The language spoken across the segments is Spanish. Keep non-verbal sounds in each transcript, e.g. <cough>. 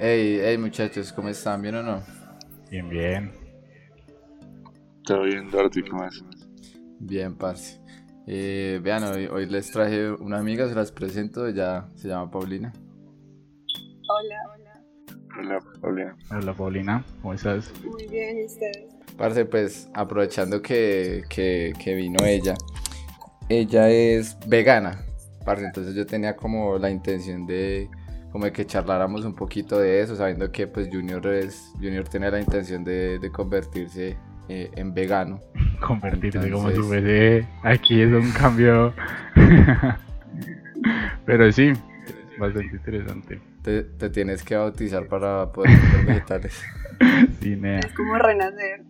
Hey, hey muchachos, ¿cómo están? ¿Bien o no? Bien, bien. Todo bien, Dorothy, ¿cómo es? Bien, parce. Eh, vean, hoy, hoy les traje una amiga, se las presento, ella se llama Paulina. Hola, hola. Hola, Paulina. Hola, Paulina, ¿cómo estás? Muy bien, ¿y ustedes? Parce, pues aprovechando que, que, que vino ella, ella es vegana, parce, entonces yo tenía como la intención de como de que charláramos un poquito de eso, sabiendo que pues Junior es Junior tiene la intención de, de convertirse eh, en vegano. <laughs> Convertirse como si Entonces- fuese aquí es un cambio. <laughs> Pero sí, bastante interesante. Te, te tienes que bautizar para poder comer vegetales. <laughs> Sí, nea. Es como renacer.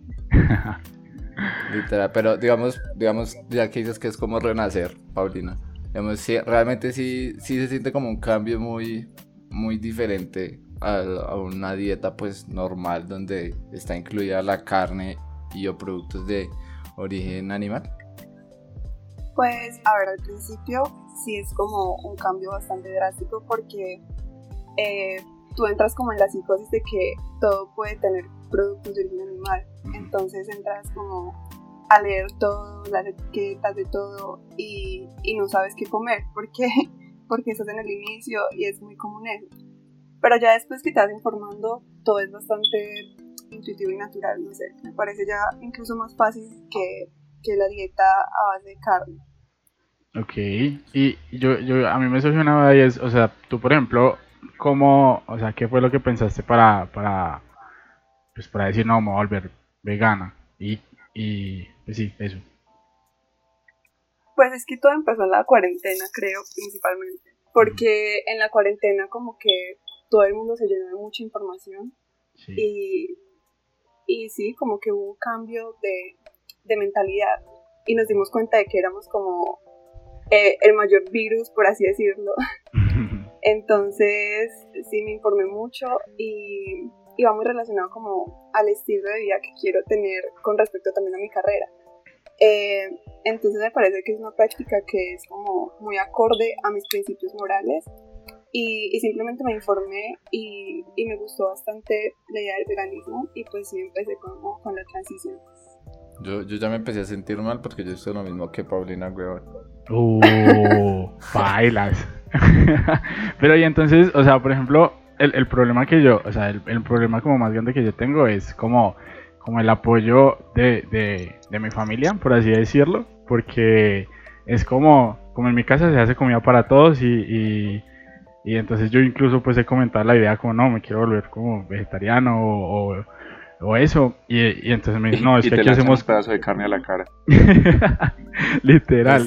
Literal, pero digamos, digamos, ya que dices que es como renacer, Paulina, digamos, sí, realmente sí, sí se siente como un cambio muy, muy diferente a, a una dieta pues normal donde está incluida la carne y o productos de origen animal. Pues, a ver, al principio sí es como un cambio bastante drástico porque eh, tú entras como en la psicosis de que todo puede tener productos de origen animal. Entonces entras como a leer todo, las etiquetas de todo y, y no sabes qué comer porque, porque estás en el inicio y es muy común eso. Pero ya después que te vas informando, todo es bastante intuitivo y natural, no sé. Me parece ya incluso más fácil que, que la dieta a base de carne. Ok, y yo, yo, a mí me una y es, o sea, tú por ejemplo, ¿cómo, o sea, qué fue lo que pensaste para, para, pues para decir, no, me voy a volver vegana? Y, y, pues sí, eso. Pues es que todo empezó en la cuarentena, creo, principalmente. Porque en la cuarentena como que todo el mundo se llenó de mucha información Sí. y, y sí, como que hubo un cambio de, de mentalidad y nos dimos cuenta de que éramos como eh, el mayor virus, por así decirlo. <laughs> Entonces sí me informé mucho y, y va muy relacionado como al estilo de vida que quiero tener con respecto también a mi carrera. Eh, entonces me parece que es una práctica que es como muy acorde a mis principios morales y, y simplemente me informé y, y me gustó bastante la idea del veganismo y pues sí empecé con, con la transición. Yo, yo ya me empecé a sentir mal porque yo hice lo mismo que Paulina, weón. Uh, bailas. <laughs> Pero y entonces, o sea, por ejemplo, el, el problema que yo, o sea, el, el problema como más grande que yo tengo es como, como el apoyo de, de, de mi familia, por así decirlo, porque es como, como en mi casa se hace comida para todos y, y, y entonces yo incluso pues he comentado la idea como, no, me quiero volver como vegetariano o, o, o eso, y, y entonces me dicen, no, es <laughs> y que te aquí hacemos un pedazo de carne a la cara. <laughs> literal.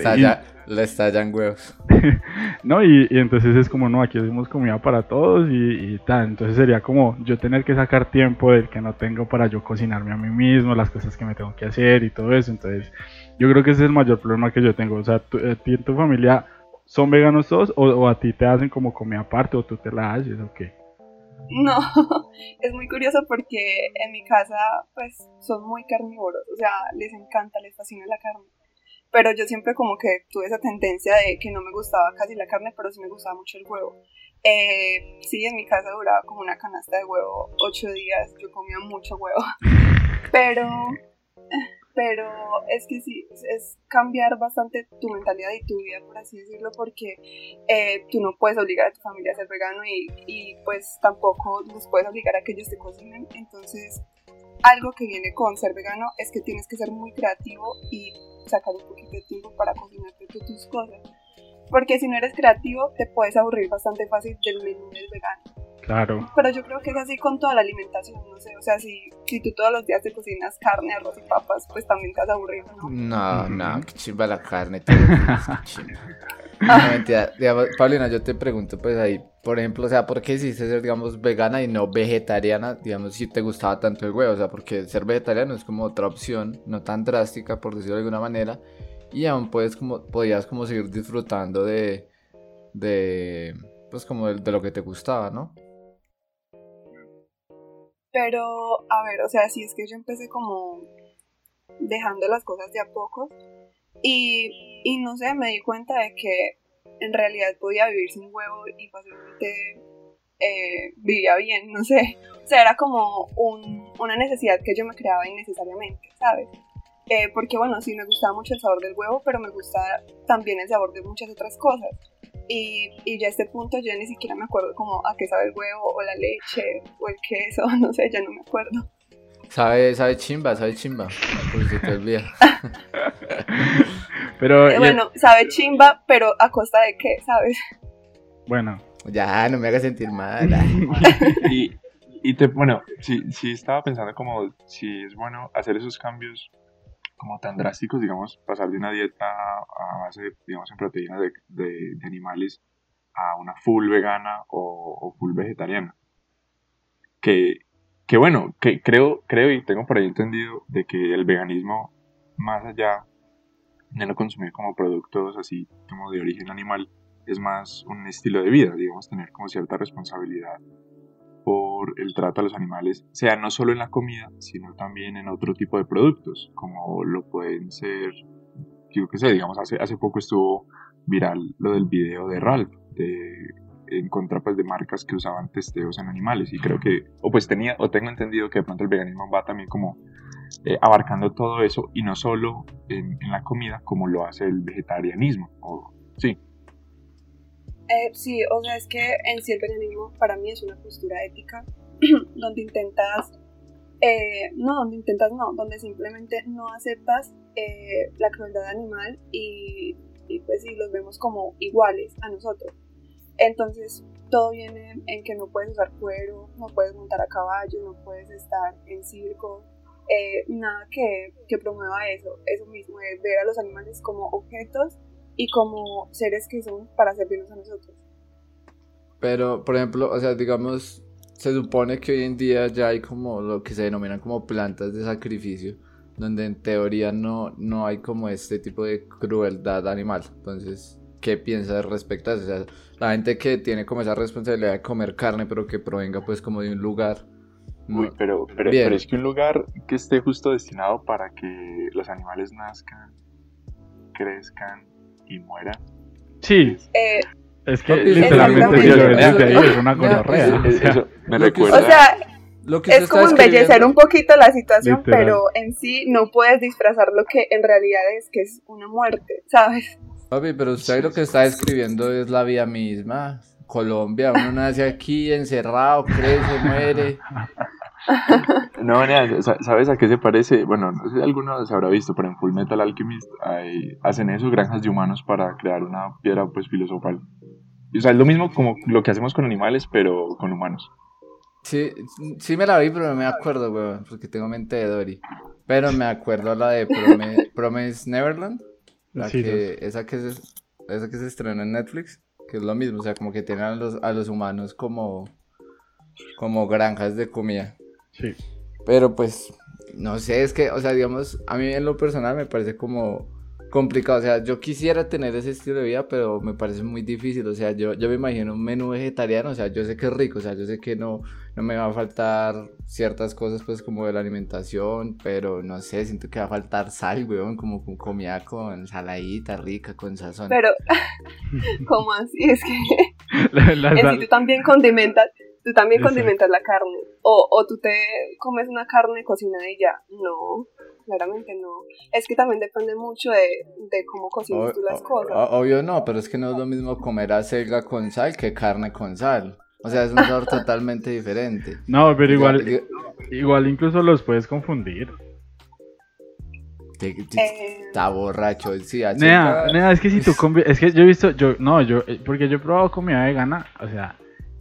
Le estallan huevos. <laughs> No, y, y entonces es como, no, aquí hacemos comida para todos y, y tal. Entonces sería como yo tener que sacar tiempo del que no tengo para yo cocinarme a mí mismo, las cosas que me tengo que hacer y todo eso. Entonces, yo creo que ese es el mayor problema que yo tengo. O sea, tú, a ti en tu familia son veganos todos o, o a ti te hacen como comida aparte o tú te la haces o qué. No, <laughs> es muy curioso porque en mi casa pues son muy carnívoros, o sea, les encanta, les fascina la carne. Pero yo siempre como que tuve esa tendencia de que no me gustaba casi la carne, pero sí me gustaba mucho el huevo. Eh, sí, en mi casa duraba como una canasta de huevo ocho días, yo comía mucho huevo. <laughs> Pero, pero es que sí, es- cambiar bastante tu mentalidad y tu vida, por así decirlo, porque eh, tú no puedes obligar a tu familia a ser vegano y, y, pues tampoco los puedes obligar a que ellos te cocinen. Entonces, algo que viene con ser vegano es que tienes que ser muy creativo y sacar un poquito de tiempo para cocinarte tú tus cosas. Porque si no eres creativo, te puedes aburrir bastante fácil del menú del vegano. Claro. Pero yo creo que es así con toda la alimentación, no sé. O sea, si, si tú todos los días te cocinas carne, arroz y papas, pues también te vas a aburrir, ¿no? No, no, qué chimba la carne. chimba. No, mentira. Paulina, yo te pregunto, pues ahí, por ejemplo, o sea, ¿por qué hiciste ser, digamos, vegana y no vegetariana? Digamos, si te gustaba tanto el huevo, o sea, porque ser vegetariano es como otra opción, no tan drástica, por decirlo de alguna manera, y aún puedes como, podías como seguir disfrutando de, de, pues como de, lo que te gustaba, ¿no? Pero, a ver, o sea, si es que yo empecé como dejando las cosas de a poco y, no sé, me di cuenta de que en realidad podía vivir sin huevo y fácilmente eh, vivía bien, no sé. O sea, era como un, una necesidad que yo me creaba innecesariamente, ¿sabes? Eh, porque bueno, sí me gustaba mucho el sabor del huevo, pero me gusta también el sabor de muchas otras cosas. Y, ya a este punto yo ni siquiera me acuerdo como a qué sabe el huevo o la leche o el queso, <laughs> no sé, ya no me acuerdo. Sabe, sabe chimba, sabe chimba. Por si te olvida. <laughs> Pero, Eh, bueno, sabe chimba, pero a costa de qué, ¿sabes? bueno, Ya, no me hagas sentir mal. <laughs> Y, y te, bueno, sí, sí estaba pensando como si es bueno hacer esos cambios como tan drásticos, digamos, pasar de una dieta a base, digamos, en proteínas de, de- de animales a una full vegana o, o full vegetariana. Que, que bueno, que creo, creo y tengo por ahí entendido de que el veganismo, más allá de no consumir como productos así como de origen animal, es más un estilo de vida, digamos, tener como cierta responsabilidad por el trato a los animales, sea no solo en la comida, sino también en otro tipo de productos, como lo pueden ser, digamos, hace, hace poco estuvo viral lo del video de Ralph, en contra pues, de marcas que usaban testeos en animales, y creo que, o pues tenía, o tengo entendido que de pronto el veganismo va también como eh, abarcando todo eso, y no solo en, la comida, como lo hace el vegetarianismo, o, sí, Eh, sí, o sea, es que en sí el veganismo para mí es una postura ética <clears throat> donde intentas, eh, no, donde intentas no, donde simplemente no aceptas eh, la crueldad animal y, y pues sí, los vemos como iguales a nosotros. Entonces todo viene en que no puedes usar cuero, no puedes montar a caballo, no puedes estar en circo, eh, nada que, que promueva eso, eso mismo, ver a los animales como objetos y como seres que son para servirnos a nosotros. Pero, por ejemplo, o sea, digamos, se supone que hoy en día ya hay como lo que se denominan como plantas de sacrificio, donde en teoría no, no hay como este tipo de crueldad animal. Entonces, ¿qué piensas respecto a eso? O sea, la gente que tiene como esa responsabilidad de comer carne, pero que provenga pues como de un lugar. Uy, no- pero, pero, Bien. pero es que un lugar que esté justo destinado para que los animales nazcan, crezcan y mueran. sí, es- es que literalmente si lo ves desde ahí es una gonorrea. es- o es- sea, eso me lo que- O recuerda. sea, Lo que es como embellecer un poquito la situación, Literal. pero en sí no puedes disfrazar lo que en realidad es, que es una muerte, ¿sabes? Papi, pero usted lo que está describiendo es la vida misma. Colombia, uno nace aquí encerrado, crece, muere. <laughs> No, nea, ¿sabes a qué se parece? Bueno, no sé si alguno se habrá visto, pero en Full Metal Alchemist hay- hacen eso, granjas de humanos para crear una piedra pues filosofal. Y, o sea, es lo mismo como lo que hacemos con animales, pero con humanos. Sí, sí me la vi, pero no me acuerdo, weón, porque tengo mente de Dory. Pero me acuerdo la de Promise Neverland, la Sí, que, esa que se, esa que se estrenó en Netflix, que es lo mismo, o sea, como que tienen a los, a los humanos como, como granjas de comida. sí. Pero pues, no sé, es que, o sea, digamos, a mí en lo personal me parece como complicado. O sea, yo quisiera tener ese estilo de vida, pero me parece muy difícil. O sea, yo, yo me imagino un menú vegetariano, o sea, yo sé que es rico, o sea, yo sé que no, no me va a faltar ciertas cosas, pues, como de la alimentación, pero no sé, siento que va a faltar sal, weón, como con comida con saladita rica, con sazón. Pero, <laughs> ¿cómo así? Es que <laughs> La- la- en la- sí tú también condimentas, tú también Exacto. condimentas la carne. O, o tú te comes una carne cocinada y ya. No, claramente no. Es que también depende mucho de, de cómo cocinas O- tú las o- cosas. obvio no, pero es que no es lo mismo comer acelga con sal que carne con sal. O sea, es un sabor totalmente diferente. No, pero igual, igual incluso los puedes confundir. Eh, Está borracho, sí, Nea, nea, es que si tú es que yo he visto, yo, no, yo, eh, porque yo he probado comida vegana, o sea,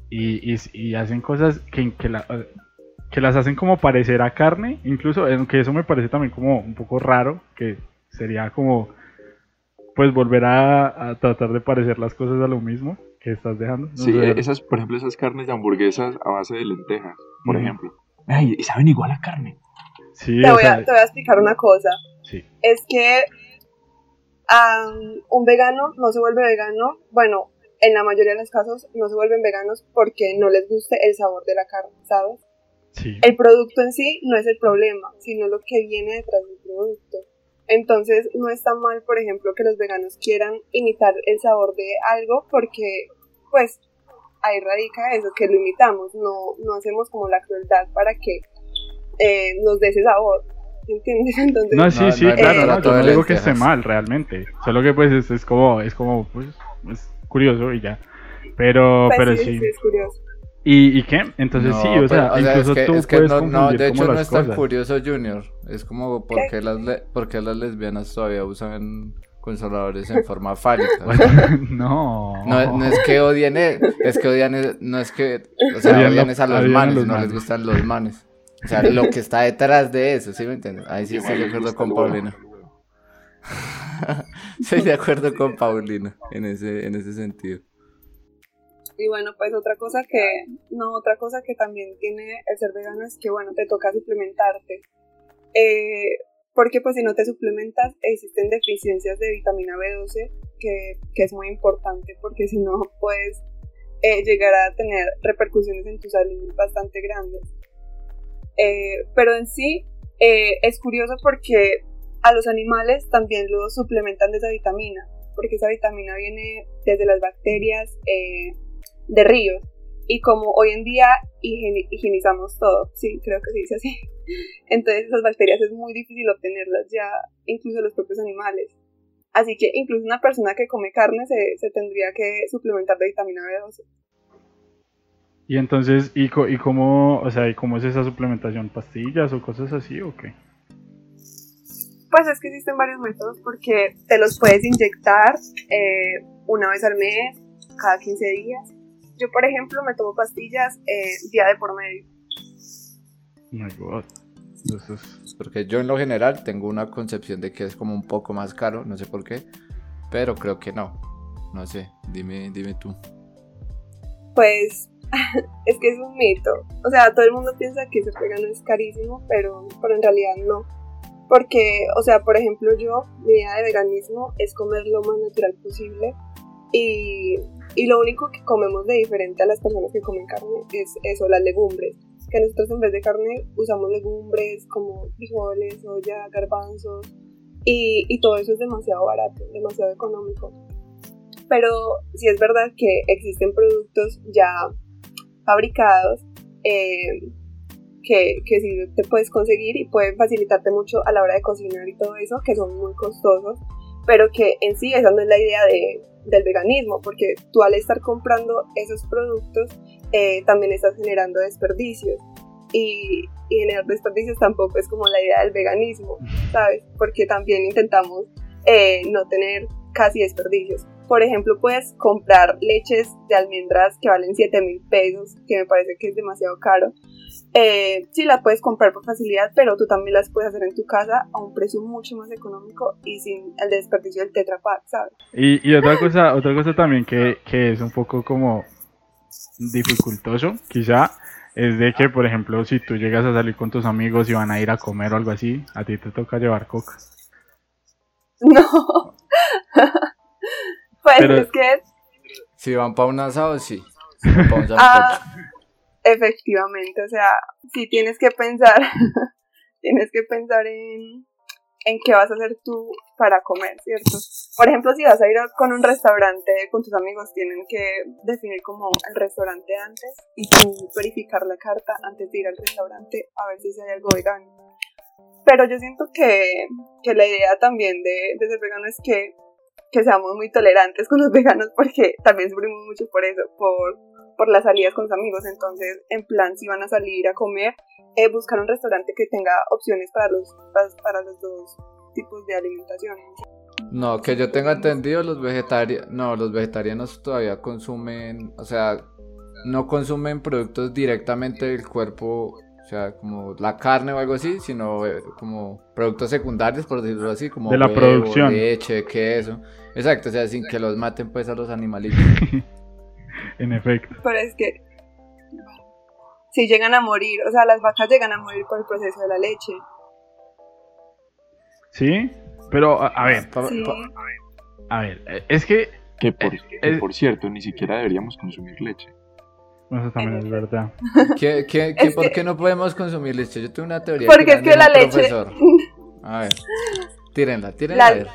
y, y, y hacen cosas que, que, la- que las hacen como parecer a carne, incluso, aunque eso me parece también como un poco raro, que sería como, pues volver a, a tratar de parecer las cosas a lo mismo que estás dejando. No Sí, sé. eh, esas, por ejemplo, esas carnes de hamburguesas a base de lentejas, por ejemplo. Ay, y saben igual a carne. Sí, te, voy a, te voy a explicar una cosa. sí. es que am, un vegano no se vuelve vegano, bueno, en la mayoría de los casos no se vuelven veganos porque no les guste el sabor de la carne, ¿sabes? Sí, El producto en sí no es el problema, sino lo que viene detrás del producto. Entonces no está mal, por ejemplo, que los veganos quieran imitar el sabor de algo porque, pues, ahí radica eso, que lo imitamos, no, no hacemos como la crueldad para que eh, nos dé ese sabor. ¿Entiendes? <laughs> Entonces, No, sí, No, sí, no claro, no, plato yo no digo que esté mal realmente, solo que pues es, es como, es como, pues, es curioso y ya. Pero, pues, pero sí, sí. sí, es curioso. ¿Y, y qué? Entonces No, sí, o pues, sea, incluso es que, tú es que puedes no, no, de hecho no es tan cosas. curioso, Junior. Es como, ¿por qué las, le- por qué las lesbianas todavía usan consoladores en <laughs> forma fálica? <laughs> no. No, no es que odien, e- es que odian, e- no es que, o sea, Odian a los manes, los no les manes. gustan los manes. O sea, lo que está detrás de eso, ¿sí me entiendes? Ahí sí estoy de les acuerdo con Paulina. <laughs> Estoy de acuerdo con Paulina en ese, en ese sentido. Y bueno, pues otra cosa que, no, otra cosa que también tiene el ser vegano es que, bueno, te toca suplementarte. Eh, porque pues si no te suplementas existen deficiencias de vitamina B12 que, que es muy importante porque si no puedes eh, llegar a tener repercusiones en tu salud bastante grandes. Eh, pero en sí es curioso porque a los animales también los suplementan de esa vitamina, porque esa vitamina viene desde las bacterias de ríos. Y como hoy en día higieni- higienizamos todo, sí, creo que se dice así. <laughs> Entonces esas bacterias es muy difícil obtenerlas ya, incluso los propios animales. Así que incluso una persona que come carne se, se tendría que suplementar de vitamina B12. Y entonces, ¿y, co- y cómo, o sea, ¿y cómo es esa suplementación? ¿Pastillas o cosas así o qué? Pues es que existen varios métodos porque te los puedes inyectar eh, una vez al mes, cada 15 días. Yo, por ejemplo, me tomo pastillas eh, día de por medio. Oh my god. Eso es- Porque yo en lo general tengo una concepción de que es como un poco más caro, no sé por qué, pero creo que no. No sé, dime, dime tú. Pues <laughs> es que es un mito. O sea, todo el mundo piensa que ser vegano es carísimo, pero, pero en realidad no. Porque, o sea, por ejemplo, yo, mi idea de veganismo es comer lo más natural posible. Y, y lo único que comemos de diferente a las personas que comen carne es eso, las legumbres. Que nosotros en vez de carne usamos legumbres como frijoles, soya, garbanzos. Y, y todo eso es demasiado barato, demasiado económico. Pero sí es verdad que existen productos ya fabricados eh, que, que sí te puedes conseguir y pueden facilitarte mucho a la hora de cocinar y todo eso, que son muy costosos, pero que en sí esa no es la idea de, del veganismo, porque tú al estar comprando esos productos eh, también estás generando desperdicios. Y, y generar desperdicios tampoco es como la idea del veganismo, ¿sabes? Porque también intentamos eh, no tener casi desperdicios. Por ejemplo, puedes comprar leches de almendras que valen 7 mil pesos, que me parece que es demasiado caro. Eh, sí, las puedes comprar por facilidad, pero tú también las puedes hacer en tu casa a un precio mucho más económico y sin el desperdicio del Tetra Pak, ¿sabes? Y, y otra cosa, otra cosa también que, que es un poco como dificultoso, quizá, es de que, por ejemplo, si tú llegas a salir con tus amigos y van a ir a comer o algo así, a ti te toca llevar coca. <laughs> No. <laughs> pues Pero- es que Si van para un asado, sí. Si van pa' un <laughs> Ah. Efectivamente, o sea, sí tienes que pensar, <laughs> tienes que pensar en, en qué vas a hacer tú para comer, ¿cierto? Por ejemplo, si vas a ir con un restaurante con tus amigos, tienen que definir como el restaurante antes y tú verificar la carta antes de ir al restaurante a ver si hay algo vegano. Pero yo siento que, que la idea también de, de ser vegano es que, que seamos muy tolerantes con los <laughs> veganos porque también sufrimos mucho por eso, por, por las salidas con los amigos. Entonces, en plan, si van a salir a comer, eh, buscar un restaurante que tenga opciones para los, para, para los dos tipos de alimentación. No, que yo tenga entendido, los vegetarianos, no, los vegetarianos todavía consumen, o sea, no consumen productos directamente del cuerpo, o sea, como la carne o algo así, sino eh, como productos secundarios, por decirlo así, como De la huevo, producción. leche, queso. Exacto, o sea, sin que los maten pues a los animalitos. <laughs> En efecto. Pero es que si llegan a morir, o sea, las vacas llegan a morir por el proceso de la leche. ¿Sí? Pero, a, a ver, Pa- Sí. pa- a ver, es que Que por, que por cierto, ni siquiera deberíamos consumir leche. eso también es verdad. ¿qué- qué- <laughs> qué- Es ¿Por que- qué no podemos consumir leche? Yo tengo una teoría. Porque es que la leche, profesor. <laughs> A ver, tírenla, tírenla La- a ver.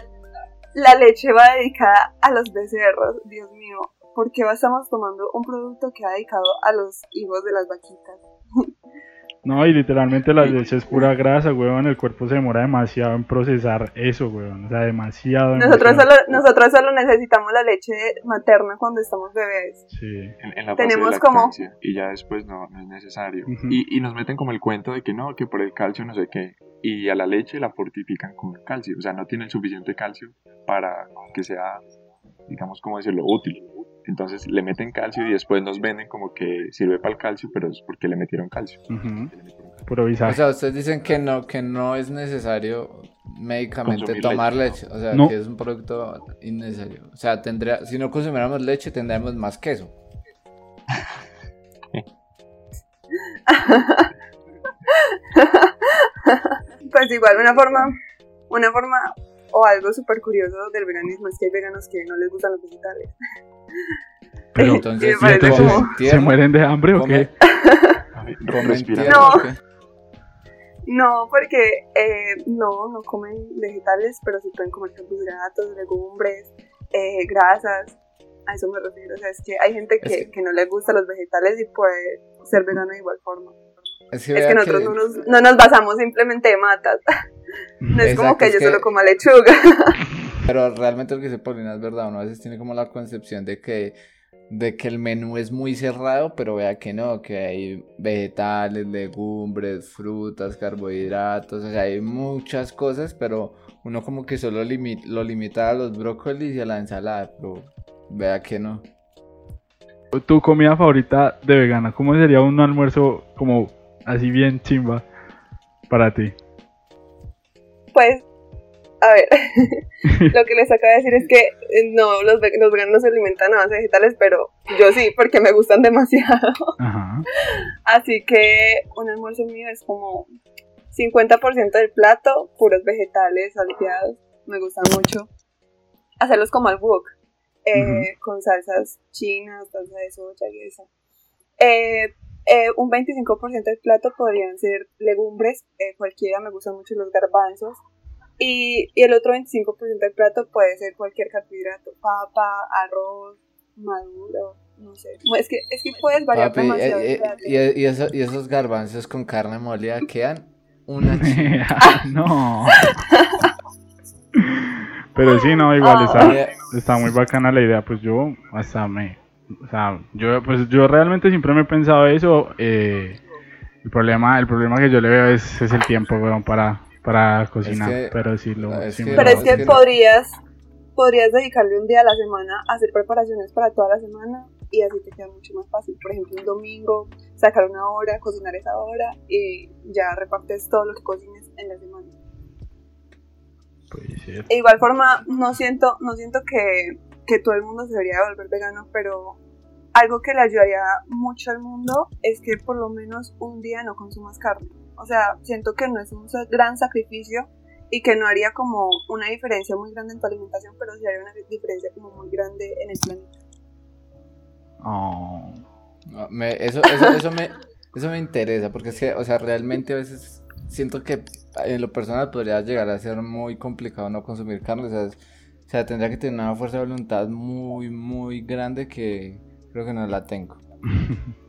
la leche va dedicada a los becerros, Dios mío. ¿Por qué estamos tomando un producto que ha dedicado a los hijos de las vaquitas? <laughs> No, y literalmente la leche es pura grasa, weón. El cuerpo se demora demasiado en procesar eso, weón. O sea, demasiado. Nosotros solo, nosotros solo necesitamos la leche materna cuando estamos bebés. Sí. En, la Tenemos como... Y ya después no, no es necesario. y, y nos meten como el cuento de que no, que por el calcio no sé qué. Y a la leche la fortifican con calcio. O sea, no tienen suficiente calcio para que sea, digamos, como decirlo, útil. Entonces le meten calcio y después nos venden como que sirve para el calcio, pero es porque le metieron calcio. O sea, ustedes dicen que no, que no es necesario médicamente tomar leche. O sea, que es un producto innecesario. O sea, tendría, si no consumiéramos leche, tendríamos más queso. <laughs> pues igual, una forma, una forma o algo súper curioso del veganismo es que hay veganos que no les gustan los vegetales. Pero <laughs> entonces, ¿se mueren de hambre o qué? <laughs> no. No, porque eh, no, no comen vegetales, pero sí pueden comer carbohidratos, legumbres, eh, grasas. A eso me refiero. O sea, es que hay gente que, que... no le gusta los vegetales y puede ser vegano de igual forma. Es que, nosotros No, nos, no, nos, basamos simplemente en matas. <laughs> no es como que yo solo coma lechuga. Pero realmente lo que se Paulina es verdad, uno a veces tiene como la concepción de que, de que el menú es muy cerrado, pero vea que no, que hay vegetales, legumbres, frutas, carbohidratos, o sea, hay muchas cosas, pero uno como que solo lo limita a los brócolis y a la ensalada, pero vea que no. ¿Tu comida favorita de vegana? ¿Cómo sería un almuerzo como así bien chimba para ti? Pues a ver, <laughs> lo que les acabo de decir es que eh, no, los, los veganos no se alimentan a base de vegetales, pero yo sí, porque me gustan <laughs> demasiado. Así que un almuerzo mío es como 50% del plato, puros vegetales, salteados, me gustan mucho. Hacerlos como al wok, eh, con salsas chinas, salsa de soja y eso. Eh, un 25% del plato podrían ser legumbres, cualquiera, me gustan mucho los garbanzos, y, y el otro 25% del plato puede ser cualquier carbohidrato, papa, arroz, maduro, no sé. Es que, es que puedes variar demasiado. Eh, eh, y, eso, y esos garbanzos con carne molida quedan una <laughs> <laughs> No. Pero sí, no, igual está, ah. está muy bacana la idea. Pues yo hasta me. O sea, yo, pues yo realmente siempre me he pensado eso. Eh, el problema, el problema que yo le veo es, es el tiempo, weón, para, para cocinar, pero sí lo... Es pero es que, podrías, podrías dedicarle un día a la semana a hacer preparaciones para toda la semana y así te queda mucho más fácil. Por ejemplo, un domingo, sacar una hora, cocinar esa hora y ya repartes todo lo que cocines en la semana. De igual forma, no siento, no siento que, que todo el mundo se debería volver vegano, pero algo que le ayudaría mucho al mundo es que por lo menos un día no consumas carne. O sea, siento que no es un gran sacrificio y que no haría como una diferencia muy grande en tu alimentación, pero sí haría una diferencia como muy grande en el planeta. Oh. eso, eso, eso, me, eso me interesa, porque es que, o sea, realmente a veces siento que en lo personal podría llegar a ser muy complicado no consumir carne, o sea, o sea tendría que tener una fuerza de voluntad muy, muy grande que creo que no la tengo. <laughs>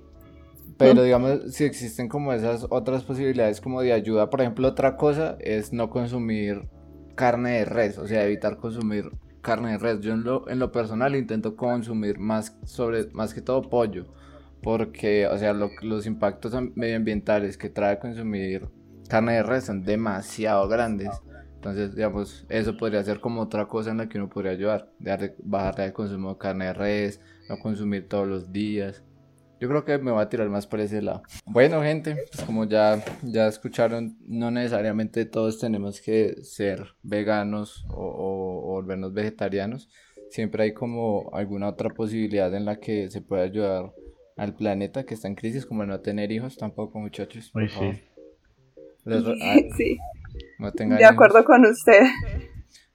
Pero digamos, si existen como esas otras posibilidades como de ayuda, por ejemplo, otra cosa es no consumir carne de res, o sea, evitar consumir carne de res. Yo en lo, en lo personal intento consumir más, sobre, más que todo pollo, porque, o sea, los impactos medioambientales que trae consumir carne de res son demasiado grandes. Entonces, digamos, eso podría ser como otra cosa en la que uno podría ayudar, de bajar el consumo de carne de res, no consumir todos los días. Yo creo que me voy a tirar más por ese lado. Bueno, gente, pues como ya, ya escucharon, no necesariamente todos tenemos que ser veganos o, volvernos vegetarianos. Siempre hay como alguna otra posibilidad en la que se puede ayudar al planeta que está en crisis, como no tener hijos tampoco, muchachos. sí. <laughs> sí. de acuerdo con usted.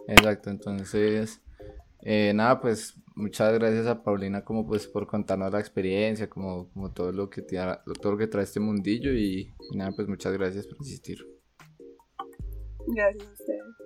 Exacto, entonces, eh, nada, pues muchas gracias a Paulina como pues por contarnos la experiencia, como, como todo lo que tiene, todo lo que trae este mundillo y, nada, pues muchas gracias por insistir. Gracias a ustedes.